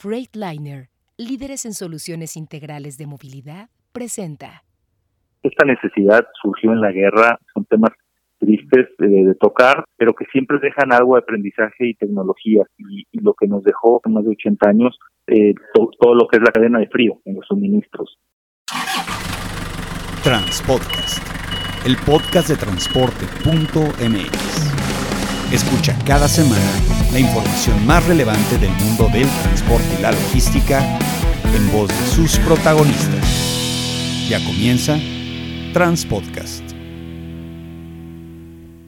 Freightliner, líderes en soluciones integrales de movilidad, presenta. Esta necesidad surgió en la guerra, son temas tristes de, tocar, pero que siempre dejan algo de aprendizaje y tecnología. Y, lo que nos dejó en más de 80 años, eh, todo lo que es la cadena de frío en los suministros. Transpodcast, el podcast de transporte.mx. Escucha cada semana la información más relevante del mundo del transporte y la logística en voz de sus protagonistas. Ya comienza Transpodcast.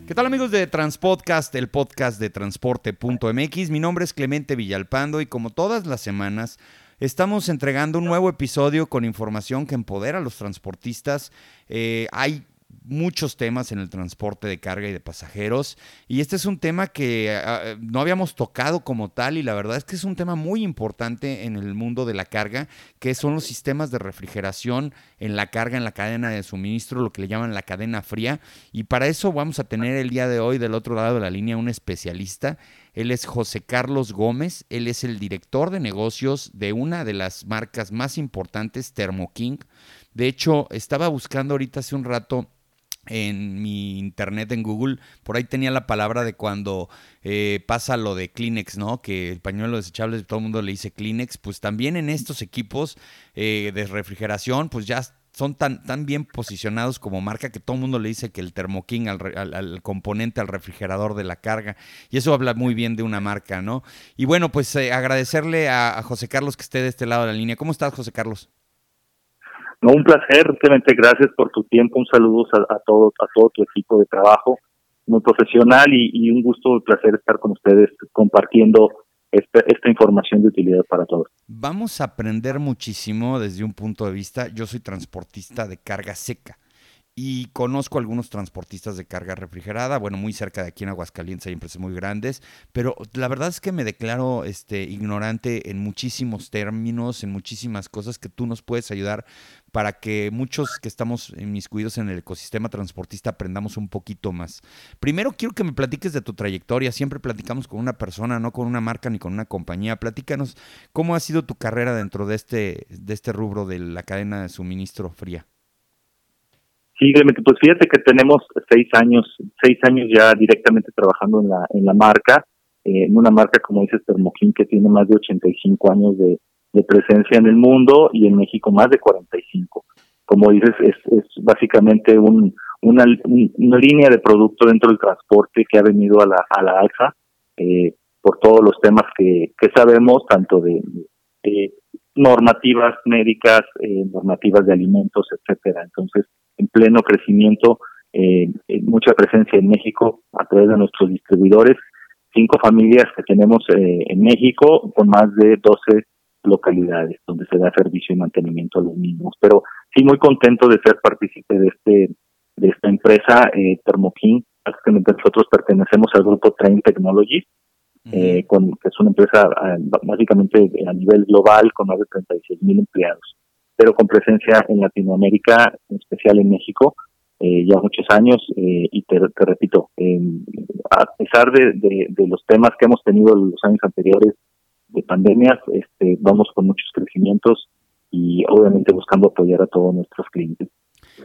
¿Qué tal amigos de Transpodcast, el podcast de transporte.mx? Mi nombre es Clemente Villalpando y como todas las semanas estamos entregando un nuevo episodio con información que empodera a los transportistas. Eh, hay muchos temas en el transporte de carga y de pasajeros. Y este es un tema que ah, no habíamos tocado como tal y la verdad es que es un tema muy importante en el mundo de la carga, que son los sistemas de refrigeración en la carga, en la cadena de suministro, lo que le llaman la cadena fría. Y para eso vamos a tener el día de hoy del otro lado de la línea un especialista. Él es José Carlos Gómez, él es el director de negocios de una de las marcas más importantes, Thermo King. De hecho, estaba buscando ahorita hace un rato en mi internet en Google, por ahí tenía la palabra de cuando eh, pasa lo de Kleenex, ¿no? Que el pañuelo desechable todo el mundo le dice Kleenex, pues también en estos equipos eh, de refrigeración, pues ya son tan, tan bien posicionados como marca que todo el mundo le dice que el Thermo King al, al, componente, al refrigerador de la carga. Y eso habla muy bien de una marca, ¿no? Y bueno, pues eh, agradecerle a, a José Carlos que esté de este lado de la línea. ¿Cómo estás, José Carlos? No, un placer, realmente gracias por tu tiempo, un saludo a, todo, a todo tu equipo de trabajo, muy profesional y, un gusto, un placer estar con ustedes compartiendo esta, esta, información de utilidad para todos. Vamos a aprender muchísimo desde un punto de vista, yo soy transportista de carga seca y conozco algunos transportistas de carga refrigerada, bueno, muy cerca de aquí en Aguascalientes hay empresas muy grandes, pero la verdad es que me declaro este, ignorante en muchísimos términos, en muchísimas cosas que tú nos puedes ayudar para que muchos que estamos inmiscuidos en el ecosistema transportista aprendamos un poquito más. Primero quiero que me platiques de tu trayectoria, siempre platicamos con una persona, no con una marca ni con una compañía. Platícanos cómo ha sido tu carrera dentro de este, de este rubro de la cadena de suministro fría. Sí, pues fíjate que tenemos seis años, seis años ya directamente trabajando en la, en la marca, eh, en una marca como dices Termoquín que tiene más de 85 años de, presencia en el mundo y en México más de 45. Como dices, es, es básicamente un, una, una línea de producto dentro del transporte que ha venido a la, a la alza eh, por todos los temas que, que sabemos, tanto de, de normativas médicas, eh, normativas de alimentos, etcétera. Entonces, en pleno crecimiento, eh, mucha presencia en México a través de nuestros distribuidores, cinco familias que tenemos eh, en México con más de 12 localidades donde se da servicio y mantenimiento a los mismos. Pero sí muy contento de ser partícipe de este de esta empresa eh, Thermokin. Nosotros pertenecemos al grupo Train Technologies, eh, con, que es una empresa ah, básicamente a nivel global con más de 36 mil empleados pero con presencia en Latinoamérica, en especial en México, eh, ya muchos años, eh, y te, repito, a pesar de, los temas que hemos tenido en los años anteriores de pandemias, este, vamos con muchos crecimientos y obviamente buscando apoyar a todos nuestros clientes.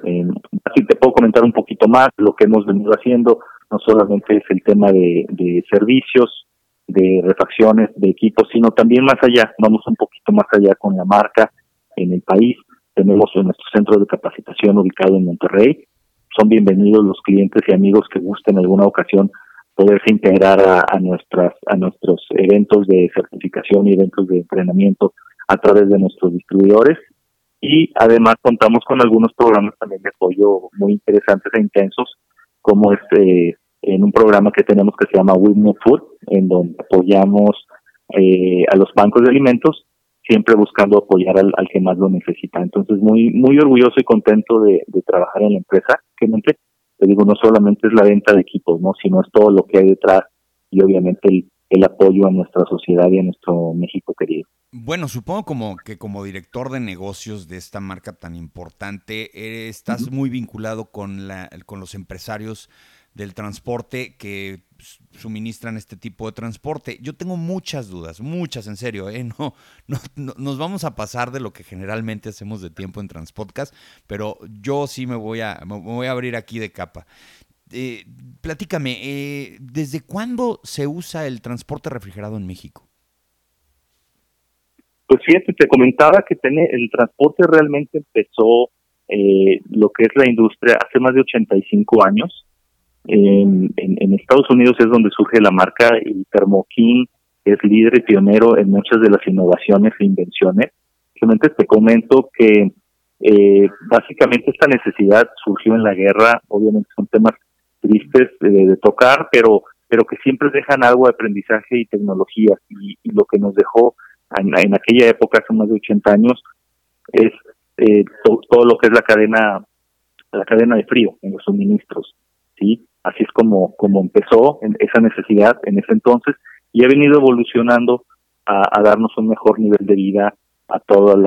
Eh, así te puedo comentar un poquito más lo que hemos venido haciendo, no solamente es el tema de servicios, de refacciones, de equipos, sino también más allá, vamos un poquito más allá con la marca, en el país. Tenemos nuestro centro de capacitación ubicado en Monterrey. Son bienvenidos los clientes y amigos que gusten en alguna ocasión poderse integrar a, nuestras a nuestros eventos de certificación y eventos de entrenamiento a través de nuestros distribuidores y además contamos con algunos programas también de apoyo muy interesantes e intensos como este en un programa que tenemos que se llama Win Food en donde apoyamos eh, a los bancos de alimentos siempre buscando apoyar al, que más lo necesita. Entonces, muy muy orgulloso y contento de, trabajar en la empresa, que te digo, no solamente es la venta de equipos, ¿no? sino es todo lo que hay detrás y obviamente el, el apoyo a nuestra sociedad y a nuestro México querido. Bueno, supongo como que como director de negocios de esta marca tan importante, eh, estás muy vinculado con, la, con los empresarios del transporte que suministran este tipo de transporte. Yo tengo muchas dudas, muchas en serio, ¿eh? no, no, nos vamos a pasar de lo que generalmente hacemos de tiempo en Transpodcast, pero yo sí me voy a, me voy a abrir aquí de capa. Eh, platícame, eh, ¿desde cuándo se usa el transporte refrigerado en México? Pues fíjate, te comentaba que el transporte realmente empezó eh, lo que es la industria hace más de 85 años. En, Estados Unidos es donde surge la marca y Thermo es líder y pionero en muchas de las innovaciones e invenciones. Simplemente te comento que eh, básicamente esta necesidad surgió en la guerra, obviamente son temas tristes de tocar, pero pero que siempre dejan algo de aprendizaje y tecnología. Y, lo que nos dejó en, en, aquella época hace más de 80 años es eh, todo lo que es la cadena la cadena de frío en los suministros sí así es como como empezó esa necesidad en ese entonces y ha venido evolucionando a, darnos un mejor nivel de vida a todos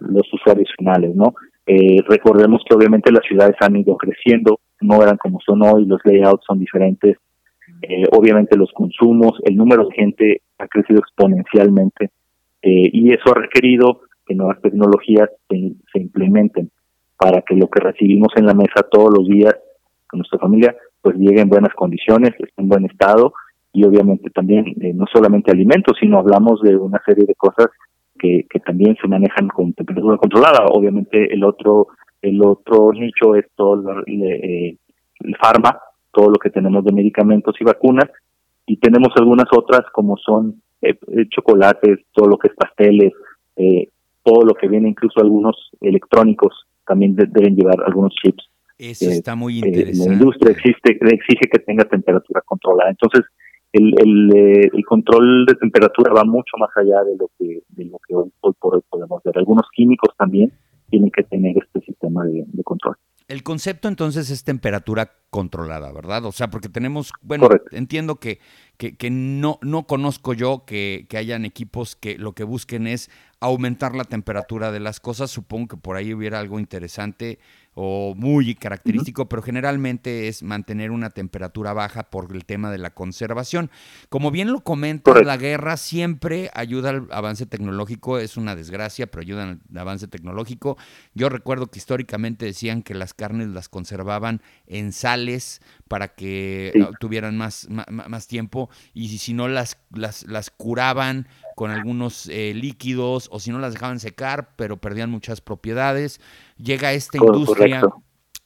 los usuarios finales no eh, recordemos que obviamente las ciudades han ido creciendo no eran como son hoy los layouts son diferentes eh, obviamente los consumos el número de gente ha crecido exponencialmente eh, y eso ha requerido que nuevas tecnologías se, implementen para que lo que recibimos en la mesa todos los días con nuestra familia pues llegue en buenas condiciones, esté en buen estado y obviamente también eh, no solamente alimentos, sino hablamos de una serie de cosas que, que también se manejan con temperatura controlada. Obviamente el otro el otro nicho es todo el, eh, el farma, todo lo que tenemos de medicamentos y vacunas y tenemos algunas otras como son eh, chocolates, todo lo que es pasteles, eh, todo lo que viene, incluso algunos electrónicos también deben llevar algunos chips. Eso eh, está muy interesante. la industria existe, exige que tenga temperatura controlada. Entonces, el, el, eh, el, control de temperatura va mucho más allá de lo que de lo que hoy, por hoy podemos ver. Algunos químicos también tienen que tener este sistema de, control. El concepto entonces es temperatura controlada, ¿verdad? O sea, porque tenemos, bueno, entiendo que, que, que, no, no conozco yo que, que hayan equipos que lo que busquen es aumentar la temperatura de las cosas. Supongo que por ahí hubiera algo interesante o muy característico, pero generalmente es mantener una temperatura baja por el tema de la conservación. Como bien lo comenta, la guerra siempre ayuda al avance tecnológico, es una desgracia, pero ayuda al avance tecnológico. Yo recuerdo que históricamente decían que las carnes las conservaban en sales para que tuvieran más, más, tiempo y si no las, las, las curaban con algunos eh, líquidos o si no las dejaban secar, pero perdían muchas propiedades. Llega esta industria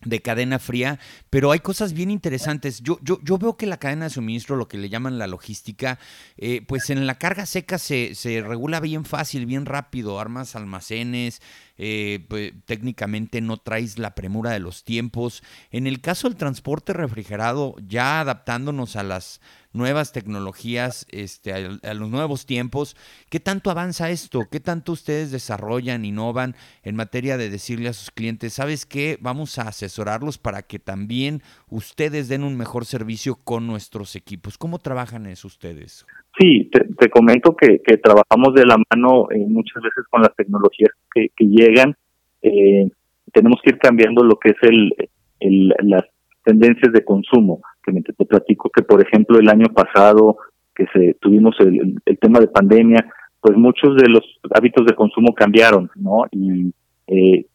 de cadena fría, pero hay cosas bien interesantes. Yo, yo, yo veo que la cadena de suministro, lo que le llaman la logística, eh, pues en la carga seca se, se, regula bien fácil, bien rápido, armas almacenes, eh, pues, técnicamente no traes la premura de los tiempos. En el caso del transporte refrigerado, ya adaptándonos a las nuevas tecnologías, este, a, los nuevos tiempos. ¿Qué tanto avanza esto? ¿Qué tanto ustedes desarrollan, innovan en materia de decirle a sus clientes, sabes qué, vamos a asesorarlos para que también ustedes den un mejor servicio con nuestros equipos? ¿Cómo trabajan eso ustedes? Sí, te, comento que, trabajamos de la mano eh, muchas veces con las tecnologías que, llegan. Eh, tenemos que ir cambiando lo que es el, el, las tendencias de consumo que te platico que, por ejemplo, el año pasado que se tuvimos el, tema de pandemia, pues muchos de los hábitos de consumo cambiaron, ¿no? Y eh,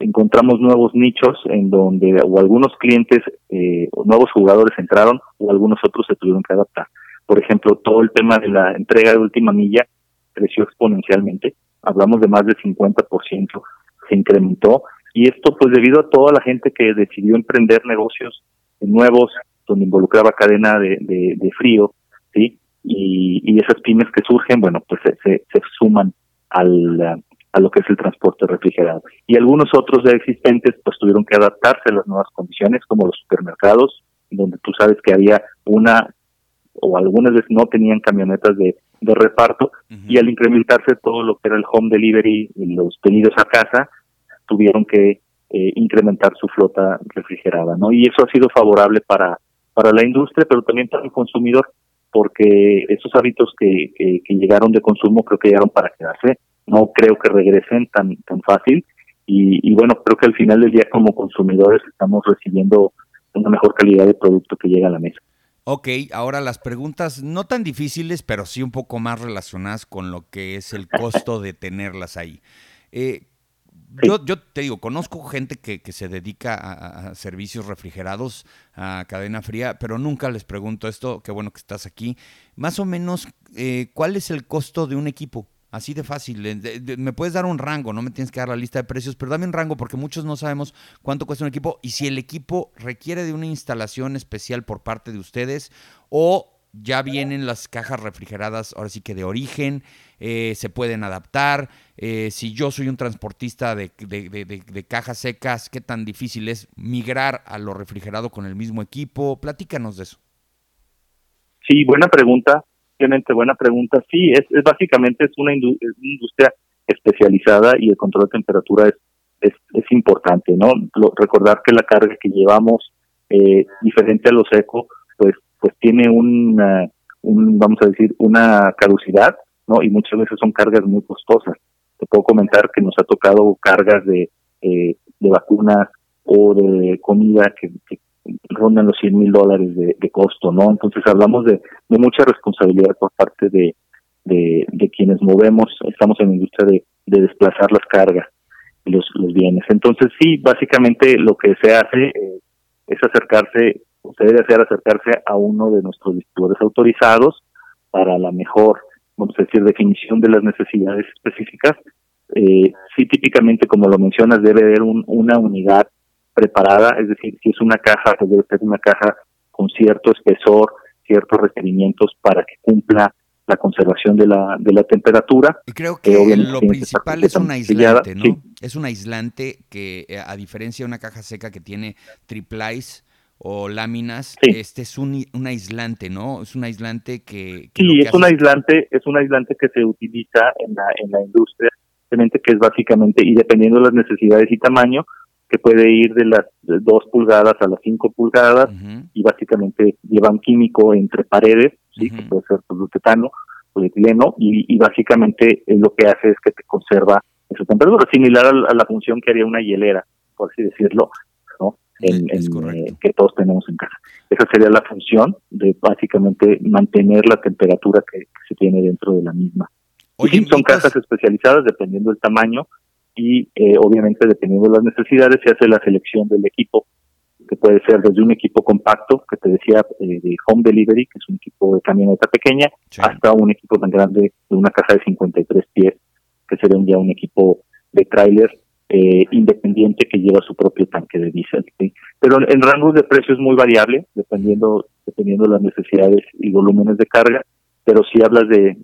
encontramos nuevos nichos en donde o algunos clientes eh, o nuevos jugadores entraron o algunos otros se tuvieron que adaptar. Por ejemplo, todo el tema de la entrega de última milla creció exponencialmente, hablamos de más del 50%, se incrementó y esto pues debido a toda la gente que decidió emprender negocios nuevos donde involucraba cadena de, de, frío, ¿sí? Y, y, esas pymes que surgen, bueno, pues se, se, suman al, a lo que es el transporte refrigerado. Y algunos otros ya existentes, pues tuvieron que adaptarse a las nuevas condiciones, como los supermercados, donde tú sabes que había una o algunas veces no tenían camionetas de, de reparto, y al incrementarse todo lo que era el home delivery y los pedidos a casa, tuvieron que eh, incrementar su flota refrigerada, ¿no? Y eso ha sido favorable para para la industria, pero también para el consumidor, porque esos hábitos que, que, llegaron de consumo creo que llegaron para quedarse. No creo que regresen tan, tan fácil. Y, y bueno, creo que al final del día como consumidores estamos recibiendo una mejor calidad de producto que llega a la mesa. Ok, ahora las preguntas no tan difíciles, pero sí un poco más relacionadas con lo que es el costo de tenerlas ahí. Eh, yo, yo, te digo, conozco gente que, que se dedica a, servicios refrigerados, a cadena fría, pero nunca les pregunto esto, qué bueno que estás aquí. Más o menos, eh, ¿cuál es el costo de un equipo? Así de fácil. me puedes dar un rango, no me tienes que dar la lista de precios, pero dame un rango porque muchos no sabemos cuánto cuesta un equipo y si el equipo requiere de una instalación especial por parte de ustedes o ya vienen las cajas refrigeradas, ahora sí que de origen, eh, se pueden adaptar. Eh, si yo soy un transportista de, cajas secas, ¿qué tan difícil es migrar a lo refrigerado con el mismo equipo? Platícanos de eso. Sí, buena pregunta buena pregunta. Sí, es, básicamente es una, industria especializada y el control de temperatura es, importante, ¿no? recordar que la carga que llevamos, eh, diferente a los eco, pues, pues tiene una, un, vamos a decir, una caducidad, ¿no? Y muchas veces son cargas muy costosas. Te puedo comentar que nos ha tocado cargas de, eh, de vacunas o de comida que, rondan los 100 mil dólares de, costo, ¿no? Entonces hablamos de, mucha responsabilidad por parte de, de, quienes movemos, estamos en la industria de, de desplazar las cargas y los, los bienes. Entonces sí, básicamente lo que se hace eh, es acercarse, se debe hacer acercarse a uno de nuestros distribuidores autorizados para la mejor, vamos a decir, definición de las necesidades específicas. Eh, sí, típicamente, como lo mencionas, debe haber un, una unidad preparada, es decir, si es una caja, pues debe ser una caja con cierto espesor, ciertos requerimientos para que cumpla la conservación de la, de la temperatura. Y creo que lo principal es un aislante, ¿no? Es un aislante que, eh, a diferencia de una caja seca que tiene triplies o láminas, este es un, un, aislante, ¿no? Es un aislante que... sí, es un aislante, es un aislante que se utiliza en la, en la industria, que es básicamente, y dependiendo de las necesidades y tamaño, que puede ir de las 2 pulgadas a las 5 pulgadas y básicamente llevan químico entre paredes, ¿sí? que puede ser poliuretano, polietileno, y, y básicamente lo que hace es que te conserva esa temperatura, similar a, la función que haría una hielera, por así decirlo, En, eh, que todos tenemos en casa. Esa sería la función de básicamente mantener la temperatura que, se tiene dentro de la misma. son casas especializadas dependiendo del tamaño y eh, obviamente dependiendo de las necesidades se hace la selección del equipo que puede ser desde un equipo compacto que te decía eh, de home delivery que es un equipo de camioneta pequeña hasta un equipo tan grande de una casa de 53 pies que sería ya un equipo de tráiler eh, independiente que lleva su propio tanque de diésel pero en rangos de precios muy variable dependiendo dependiendo de las necesidades y volúmenes de carga pero si hablas de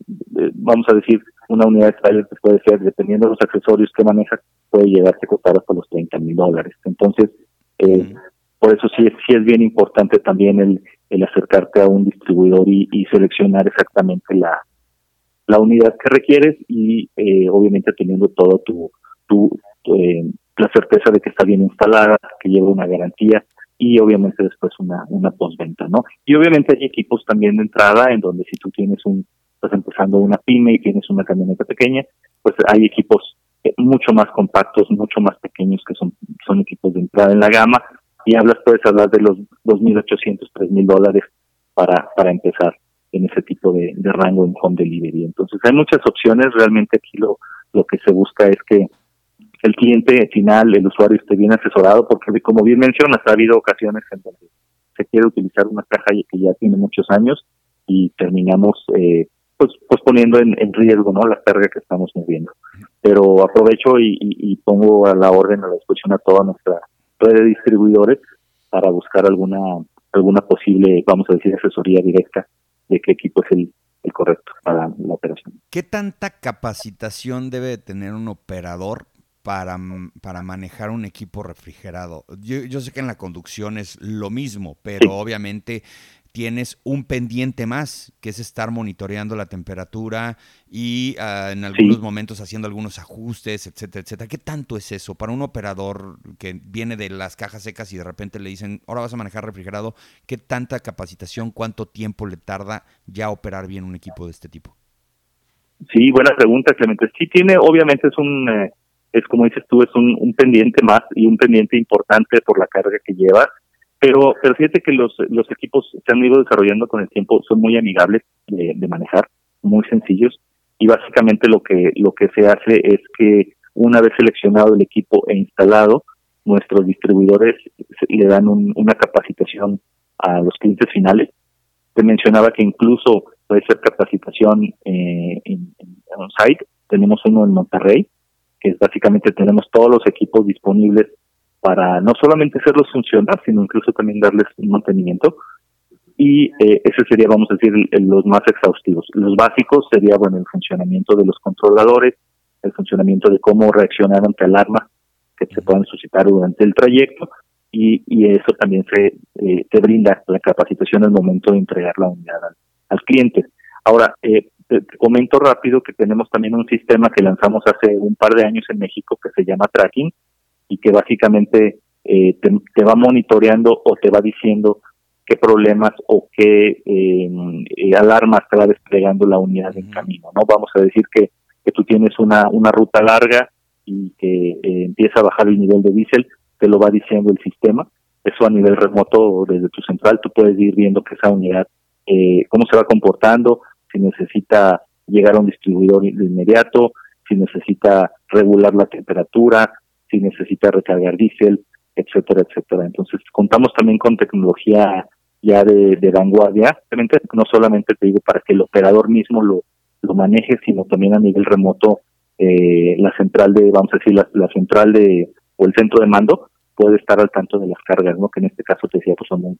vamos a decir una unidad de trailer que puede ser, dependiendo de los accesorios que maneja, puede llegar a costar hasta los 30 mil dólares. Entonces, eh, por eso sí, sí es bien importante también el, el acercarte a un distribuidor y, seleccionar exactamente la, la unidad que requieres y eh, obviamente teniendo todo tu, tu, eh, la certeza de que está bien instalada, que lleva una garantía y obviamente después una, una postventa, ¿no? Y obviamente hay equipos también de entrada en donde si tú tienes un estás empezando una pyme y tienes una camioneta pequeña, pues hay equipos eh, mucho más compactos, mucho más pequeños que son, son equipos de entrada en la gama y hablas, puedes hablar de los 2.800, 3.000 dólares para, para empezar en ese tipo de, rango en home delivery. Entonces hay muchas opciones, realmente aquí lo, lo que se busca es que el cliente final, el usuario esté bien asesorado, porque como bien mencionas, ha habido ocasiones en donde se quiere utilizar una caja que ya tiene muchos años y terminamos eh, pues, pues poniendo en, riesgo no la carga que estamos moviendo. Pero aprovecho y, pongo a la orden, a la disposición a toda nuestra red de distribuidores para buscar alguna alguna posible, vamos a decir, asesoría directa de qué equipo es el correcto para la operación. ¿Qué tanta capacitación debe tener un operador para, para manejar un equipo refrigerado? Yo, yo, sé que en la conducción es lo mismo, pero obviamente tienes un pendiente más, que es estar monitoreando la temperatura y ah, en algunos momentos haciendo algunos ajustes, etcétera, etcétera. ¿Qué tanto es eso para un operador que viene de las cajas secas y de repente le dicen, ahora vas a manejar refrigerado? ¿Qué tanta capacitación, cuánto tiempo le tarda ya operar bien un equipo de este tipo? Sí, buena pregunta, Clemente. Sí tiene, obviamente es un, eh, es como dices tú, es un, un pendiente más y un pendiente importante por la carga que lleva Pero, pero fíjate que los, los equipos se han ido desarrollando con el tiempo, son muy amigables de, manejar, muy sencillos, y básicamente lo que, lo que se hace es que una vez seleccionado el equipo e instalado, nuestros distribuidores le dan una capacitación a los clientes finales. Te mencionaba que incluso puede ser capacitación eh, en, en on-site. Tenemos uno en Monterrey, que básicamente tenemos todos los equipos disponibles para no solamente hacerlos funcionar, sino incluso también darles un mantenimiento. Y eh, ese sería, vamos a decir, los más exhaustivos. Los básicos sería, bueno, el funcionamiento de los controladores, el funcionamiento de cómo reaccionar ante alarmas que se puedan suscitar durante el trayecto y, y eso también se eh, te brinda la capacitación al momento de entregar la unidad al, cliente. Ahora, eh, te, comento rápido que tenemos también un sistema que lanzamos hace un par de años en México que se llama Tracking y que básicamente eh, te, va monitoreando o te va diciendo qué problemas o qué eh, alarmas te va desplegando la unidad en camino. No vamos a decir que, que tú tienes una, una ruta larga y que eh, empieza a bajar el nivel de diésel, te lo va diciendo el sistema. Eso a nivel remoto desde tu central, tú puedes ir viendo que esa unidad, eh, cómo se va comportando, si necesita llegar a un distribuidor de inmediato, si necesita regular la temperatura, si necesita recargar diésel, etcétera, etcétera. Entonces, contamos también con tecnología ya de, de vanguardia, no solamente te digo para que el operador mismo lo, lo maneje, sino también a nivel remoto eh, la central de, vamos a decir, la, central de, o el centro de mando puede estar al tanto de las cargas, ¿no? Que en este caso te decía, pues son muy,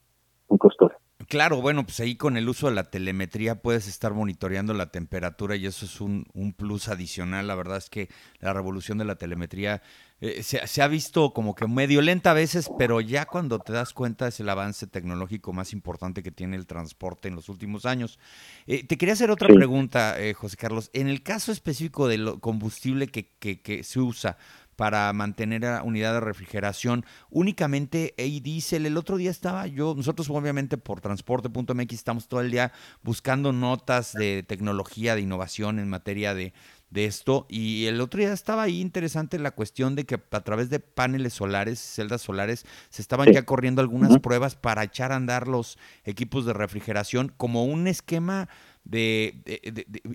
muy costosas. Claro, bueno, pues ahí con el uso de la telemetría puedes estar monitoreando la temperatura y eso es un, un plus adicional. La verdad es que la revolución de la telemetría eh, se, ha visto como que medio lenta a veces, pero ya cuando te das cuenta es el avance tecnológico más importante que tiene el transporte en los últimos años. Eh, te quería hacer otra pregunta, eh, José Carlos. En el caso específico del combustible que, que, que se usa, para mantener a unidad de refrigeración. Únicamente hay diésel. El otro día estaba yo, nosotros obviamente por transporte.mx estamos todo el día buscando notas de tecnología, de innovación en materia de, de esto. Y el otro día estaba ahí interesante la cuestión de que a través de paneles solares, celdas solares, se estaban ya corriendo algunas pruebas para echar a andar los equipos de refrigeración como un esquema de,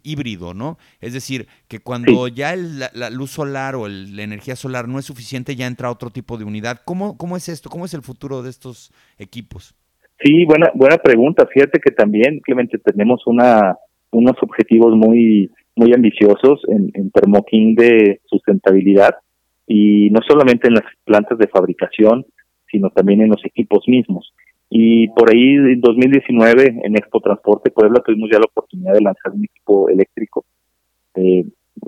híbrido, ¿no? Es decir, que cuando ya la, luz solar o la energía solar no es suficiente, ya entra otro tipo de unidad. ¿Cómo, ¿Cómo es esto? ¿Cómo es el futuro de estos equipos? Sí, buena, buena pregunta. Fíjate que también, Clemente, tenemos una, unos objetivos muy, muy ambiciosos en, en de sustentabilidad y no solamente en las plantas de fabricación, sino también en los equipos mismos. Y por ahí en 2019 en Expo Transporte Puebla tuvimos ya la oportunidad de lanzar un equipo eléctrico eh,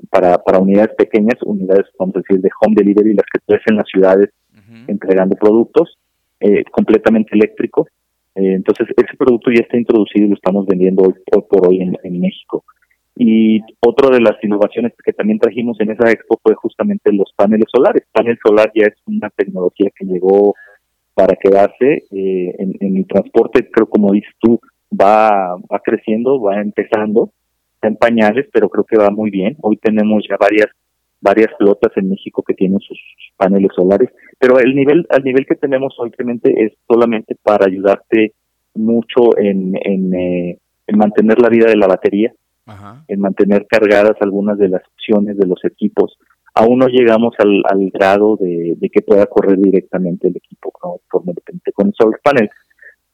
para, para unidades pequeñas, unidades, vamos a decir, de home delivery, las que ves en las ciudades entregando productos, eh, completamente eléctrico. Eh, entonces, ese producto ya está introducido y lo estamos vendiendo hoy, por hoy en, en México. Y otra de las innovaciones que también trajimos en esa expo fue justamente los paneles solares. Panel solar ya es una tecnología que llegó para quedarse eh, en, el transporte, creo como dices tú, va, va creciendo, va empezando, está en pañales, pero creo que va muy bien. Hoy tenemos ya varias varias flotas en México que tienen sus paneles solares, pero el nivel al nivel que tenemos hoy es solamente para ayudarte mucho en, en, eh, en mantener la vida de la batería, en mantener cargadas algunas de las opciones de los equipos aún no llegamos al, al grado de, que pueda correr directamente el equipo ¿no? con el solar panel.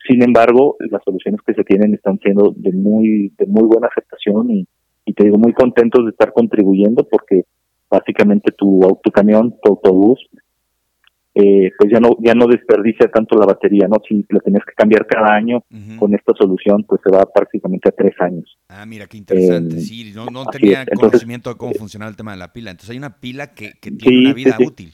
Sin embargo, las soluciones que se tienen están siendo de muy de muy buena aceptación y, y te digo muy contentos de estar contribuyendo porque básicamente tu, tu camión, tu autobús eh, pues ya no ya no desperdicia tanto la batería, ¿no? Si la tenías que cambiar cada año, con esta solución pues se va prácticamente a tres años. Ah, mira, qué interesante, sí, no, no tenía conocimiento de cómo funcionaba el tema de la pila, entonces hay una pila que, que tiene una vida útil.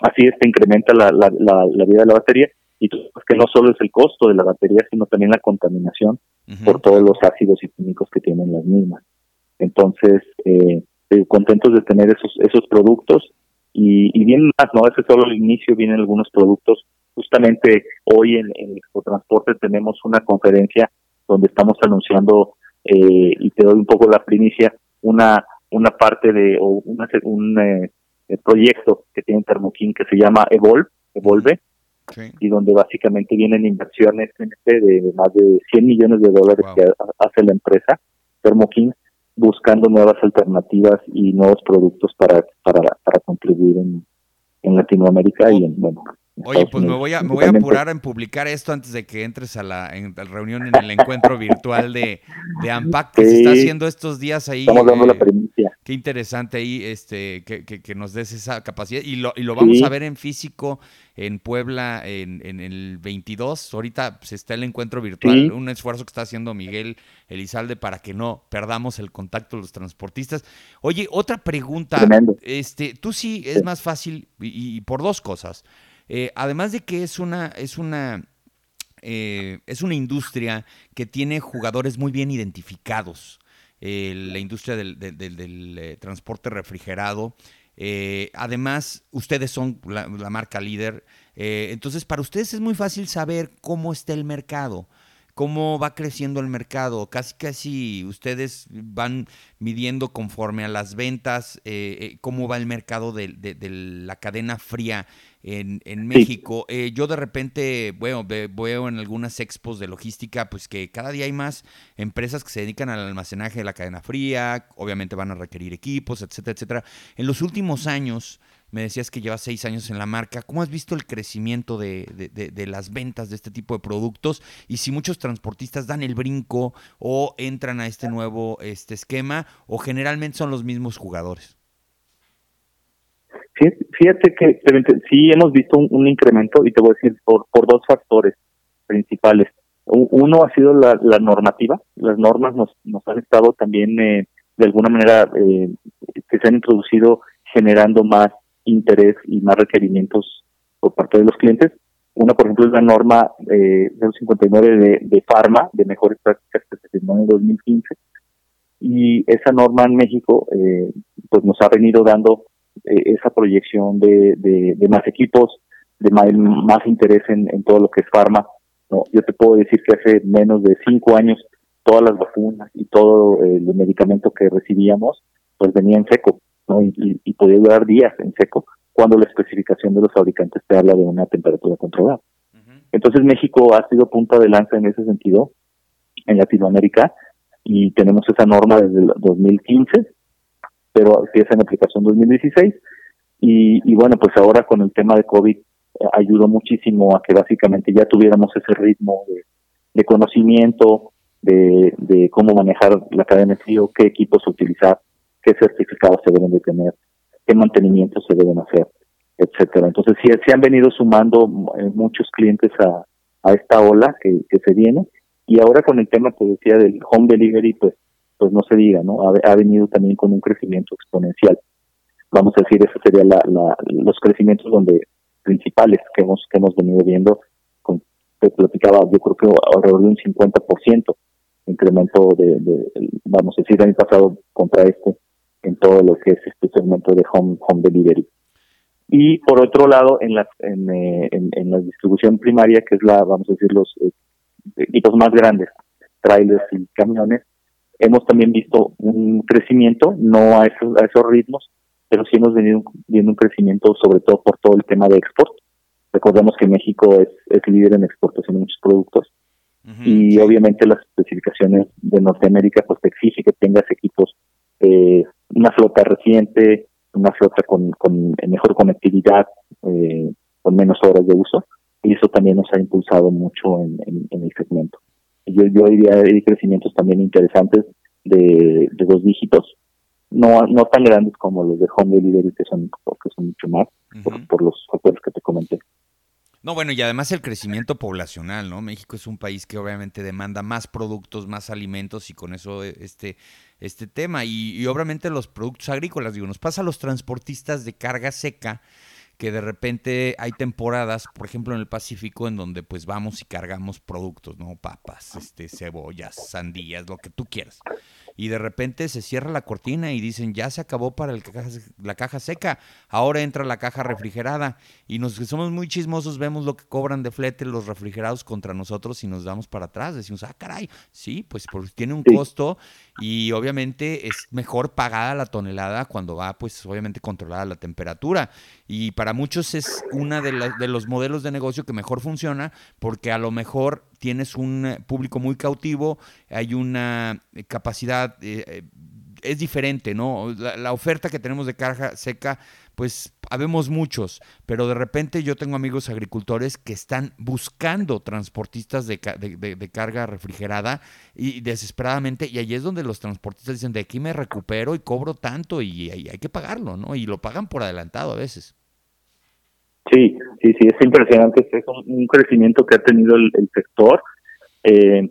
Así es, te incrementa la, la, la, vida de la batería y que no solo es el costo de la batería, sino también la contaminación por todos los ácidos y químicos que tienen las mismas. Entonces, eh, contentos de tener esos, esos productos y, y bien más, ¿no? Ese es solo el inicio, vienen algunos productos. Justamente hoy en, en Transporte tenemos una conferencia donde estamos anunciando, eh, y te doy un poco la primicia, una una parte de, o una, un eh, proyecto que tiene Thermokin que se llama Evolve, Evolve, y donde básicamente vienen inversiones este de, más de 100 millones de dólares que hace la empresa Thermo King buscando nuevas alternativas y nuevos productos para, para, para contribuir en, en Latinoamérica y en, bueno, Oye, pues me voy a, me voy a apurar en publicar esto antes de que entres a la, reunión en el encuentro virtual de, de AMPAC que se está haciendo estos días ahí. Estamos dando la eh, primicia. Qué interesante ahí este, que, que, nos des esa capacidad. Y lo, y lo vamos a ver en físico en Puebla en, en, el 22. Ahorita se está el encuentro virtual, un esfuerzo que está haciendo Miguel Elizalde para que no perdamos el contacto de los transportistas. Oye, otra pregunta. Este, tú sí es más fácil y por dos cosas. Eh, además de que es una, es una, eh, es una industria que tiene jugadores muy bien identificados. la industria del, eh, transporte refrigerado. además, ustedes son la marca líder. entonces, para ustedes es muy fácil saber cómo está el mercado cómo va creciendo el mercado. Casi, casi ustedes van midiendo conforme a las ventas, eh, eh, cómo va el mercado de, la cadena fría en, México. Eh, yo de repente, bueno, veo en algunas expos de logística, pues que cada día hay más empresas que se dedican al almacenaje de la cadena fría, obviamente van a requerir equipos, etcétera, etcétera. En los últimos años, me decías que llevas seis años en la marca. ¿Cómo has visto el crecimiento de, las ventas de este tipo de productos? Y si muchos transportistas dan el brinco o entran a este nuevo este esquema, o generalmente son los mismos jugadores. Fíjate que sí hemos visto un, incremento, y te voy a decir, por, dos factores principales. Uno ha sido la, normativa. Las normas nos, nos han estado también, eh, de alguna manera, eh, que se han introducido generando más interés y más requerimientos por parte de los clientes. Una, por ejemplo, es la norma eh, 059 de, de Pharma, de mejores prácticas que se firmó en 2015. Y esa norma en México, eh, pues nos ha venido dando eh, esa proyección de, más equipos, de más, interés en, todo lo que es Pharma. No, yo te puedo decir que hace menos de cinco años todas las vacunas y todo el medicamento que recibíamos, pues venía en seco y, y, podía durar días en seco cuando la especificación de los fabricantes te habla de una temperatura controlada. Entonces México ha sido punta de lanza en ese sentido en Latinoamérica y tenemos esa norma desde el 2015, pero empieza en aplicación 2016 y, y bueno, pues ahora con el tema de COVID eh, ayudó muchísimo a que básicamente ya tuviéramos ese ritmo de, de conocimiento de, de, cómo manejar la cadena de frío, qué equipos utilizar, qué certificados se deben de tener, qué mantenimiento se deben hacer, etcétera. Entonces sí, se han venido sumando eh, muchos clientes a, esta ola que, se viene y ahora con el tema que decía del home delivery pues pues no se diga, ¿no? Ha, venido también con un crecimiento exponencial. Vamos a decir, esos serían la, los crecimientos donde principales que hemos que hemos venido viendo. Con, te platicaba, yo creo que alrededor de un 50% incremento de, vamos a decir, año pasado contra este en todo lo que es este segmento de home, home delivery. Y por otro lado, en la, en, eh, en, la distribución primaria, que es la, vamos a decir, los eh, equipos más grandes, trailers y camiones, hemos también visto un crecimiento, no a esos, a esos ritmos, pero sí hemos venido viendo un crecimiento sobre todo por todo el tema de export. Recordemos que México es, es líder en exportación de muchos productos y obviamente las especificaciones de Norteamérica pues te exige que tengas equipos eh, una flota reciente, una flota con, con mejor conectividad, eh, con menos horas de uso, y eso también nos ha impulsado mucho en, el segmento. Yo, yo diría hay crecimientos también interesantes de, dos dígitos, no no tan grandes como los de home delivery que son que son mucho más por, los factores que te comenté. No, bueno, y además el crecimiento poblacional, ¿no? México es un país que obviamente demanda más productos, más alimentos y con eso eh, este, este tema. Y, obviamente los productos agrícolas, digo, nos pasa a los transportistas de carga seca que de repente hay temporadas, por ejemplo en el Pacífico, en donde pues vamos y cargamos productos, ¿no? Papas, este, cebollas, sandías, lo que tú quieras. Y de repente se cierra la cortina y dicen, ya se acabó para el la caja seca, ahora entra la caja refrigerada. Y nos que somos muy chismosos, vemos lo que cobran de flete los refrigerados contra nosotros y nos damos para atrás. Decimos, ah, caray, sí, pues porque tiene un costo y obviamente es mejor pagada la tonelada cuando va, pues obviamente controlada la temperatura. Y para muchos es una de, de los modelos de negocio que mejor funciona porque a lo mejor tienes un eh, público muy cautivo, hay una eh, capacidad, eh, es diferente, ¿no? La, oferta que tenemos de carga seca, pues habemos muchos, pero de repente yo tengo amigos agricultores que están buscando transportistas de, carga refrigerada y desesperadamente, y ahí es donde los transportistas dicen, de aquí me recupero y cobro tanto y hay que pagarlo, ¿no? Y lo pagan por adelantado a veces. Sí, sí, sí, es impresionante, es un, crecimiento que ha tenido el, sector, eh,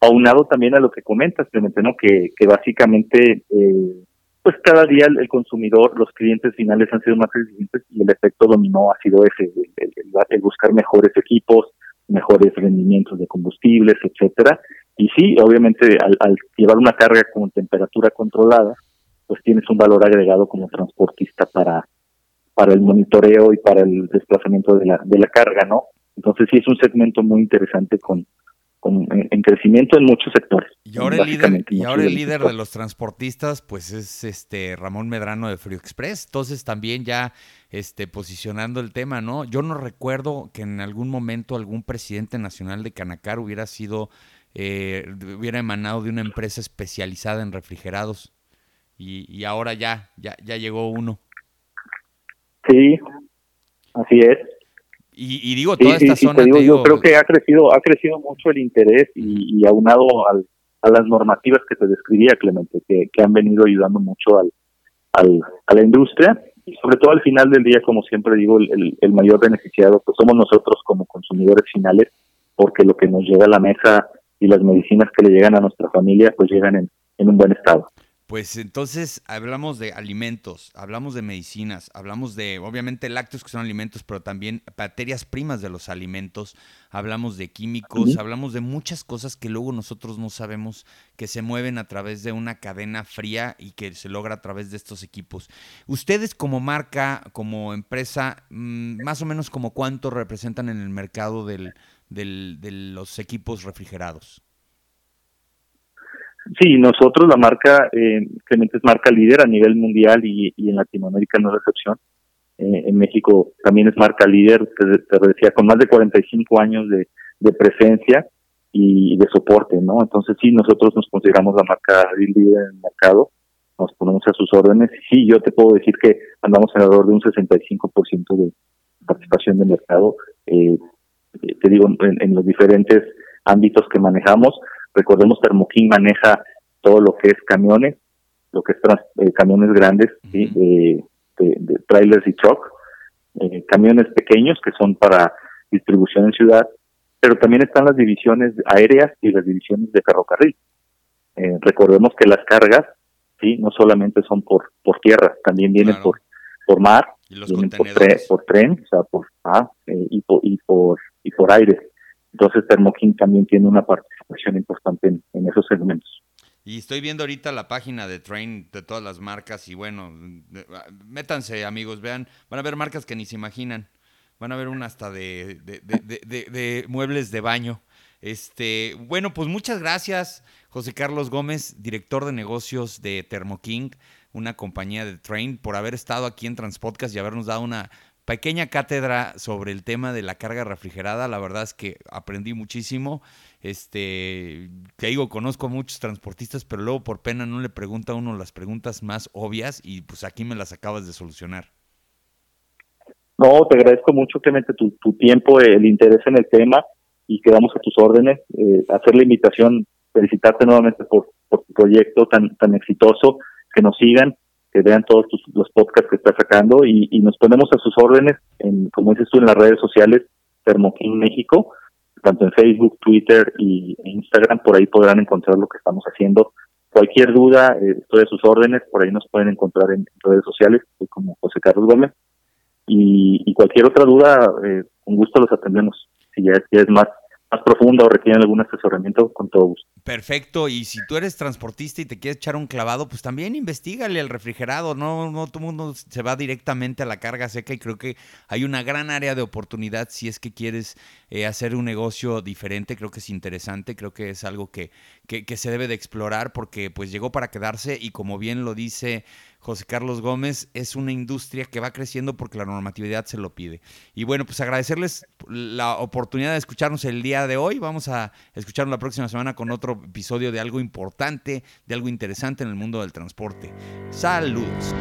aunado también a lo que comentas, ¿no? que, que básicamente, eh, pues cada día el, consumidor, los clientes finales han sido más resilientes y el efecto dominó ha sido ese, el, buscar mejores equipos, mejores rendimientos de combustibles, etcétera. Y sí, obviamente al, al llevar una carga con temperatura controlada, pues tienes un valor agregado como transportista para para el monitoreo y para el desplazamiento de la, de la carga, ¿no? Entonces sí es un segmento muy interesante con, con en, crecimiento en muchos sectores. Y ahora el líder, y ahora el líder de los transportistas, pues es este Ramón Medrano de Frio Express. Entonces también ya este posicionando el tema, ¿no? Yo no recuerdo que en algún momento algún presidente nacional de Canacar hubiera sido, eh, hubiera emanado de una empresa especializada en refrigerados. Y, y ahora ya, ya, ya llegó uno. Sí, así es. Y, digo, toda esta zona. Yo creo que ha crecido, ha crecido mucho el interés y, aunado a las normativas que te describía, Clemente, que, han venido ayudando mucho al, al, a la industria y sobre todo al final del día, como siempre digo, el, el, mayor beneficiado pues somos nosotros como consumidores finales, porque lo que nos llega a la mesa y las medicinas que le llegan a nuestra familia, pues llegan en, en un buen estado. Pues entonces hablamos de alimentos, hablamos de medicinas, hablamos de, obviamente, lácteos que son alimentos, pero también materias primas de los alimentos, hablamos de químicos, hablamos de muchas cosas que luego nosotros no sabemos que se mueven a través de una cadena fría y que se logra a través de estos equipos. Ustedes como marca, como empresa, mm, más o menos como cuánto representan en el mercado del, del, de los equipos refrigerados. Sí, nosotros la marca, eh, es marca líder a nivel mundial y, en Latinoamérica no es excepción. Eh, en México también es marca líder, te, decía, con más de 45 años de, presencia y de soporte, ¿no? Entonces sí, nosotros nos consideramos la marca líder en el mercado, nos ponemos a sus órdenes. Sí, yo te puedo decir que andamos alrededor de un 65% de participación de mercado, eh, te digo, en los diferentes ámbitos que manejamos Recordemos, Thermoking maneja todo lo que es camiones, lo que es eh, camiones grandes, de, trailers y truck, eh, camiones pequeños que son para distribución en ciudad, pero también están las divisiones aéreas y las divisiones de ferrocarril. Eh, recordemos que las cargas, sí, no solamente son por por tierra, también vienen por por mar, vienen por, por, tren, o sea, por ah, y por y por y por aire. Entonces Thermoking también tiene una participación importante en, esos segmentos. Y estoy viendo ahorita la página de Train de todas las marcas y bueno, métanse amigos, vean, van a ver marcas que ni se imaginan. Van a ver una hasta de, muebles de baño. Este, bueno, pues muchas gracias, José Carlos Gómez, director de negocios de Thermoking, una compañía de Train, por haber estado aquí en Transpodcast y habernos dado una pequeña cátedra sobre el tema de la carga refrigerada. La verdad es que aprendí muchísimo. Este, te digo, conozco a muchos transportistas, pero luego por pena no le pregunta uno las preguntas más obvias y pues aquí me las acabas de solucionar. No, te agradezco mucho, Clemente, tu, tu tiempo, el interés en el tema y quedamos a tus órdenes. Eh, hacer la invitación, felicitarte nuevamente por, por tu proyecto tan, tan exitoso, que nos sigan que vean todos los podcasts que está sacando y, nos ponemos a sus órdenes, en, como dices tú, en las redes sociales, Thermoking México, tanto en Facebook, Twitter y Instagram, por ahí podrán encontrar lo que estamos haciendo. Cualquier duda, eh, estoy a sus órdenes, por ahí nos pueden encontrar en redes sociales, como José Carlos Gómez. Y, cualquier otra duda, eh, con gusto los atendemos. Si ya, es más más profunda o requieren algún asesoramiento, con todo gusto. Perfecto, y si tú eres transportista y te quieres echar un clavado, pues también investigale el refrigerado, no, no todo el mundo se va directamente a la carga seca y creo que hay una gran área de oportunidad si es que quieres eh, hacer un negocio diferente, creo que es interesante, creo que es algo que, que, que se debe de explorar porque pues llegó para quedarse y como bien lo dice José Carlos Gómez, es una industria que va creciendo porque la normatividad se lo pide. Y bueno, pues agradecerles la oportunidad de escucharnos el día de hoy. Vamos a escucharnos la próxima semana con otro episodio de algo importante, de algo interesante en el mundo del transporte. Saludos.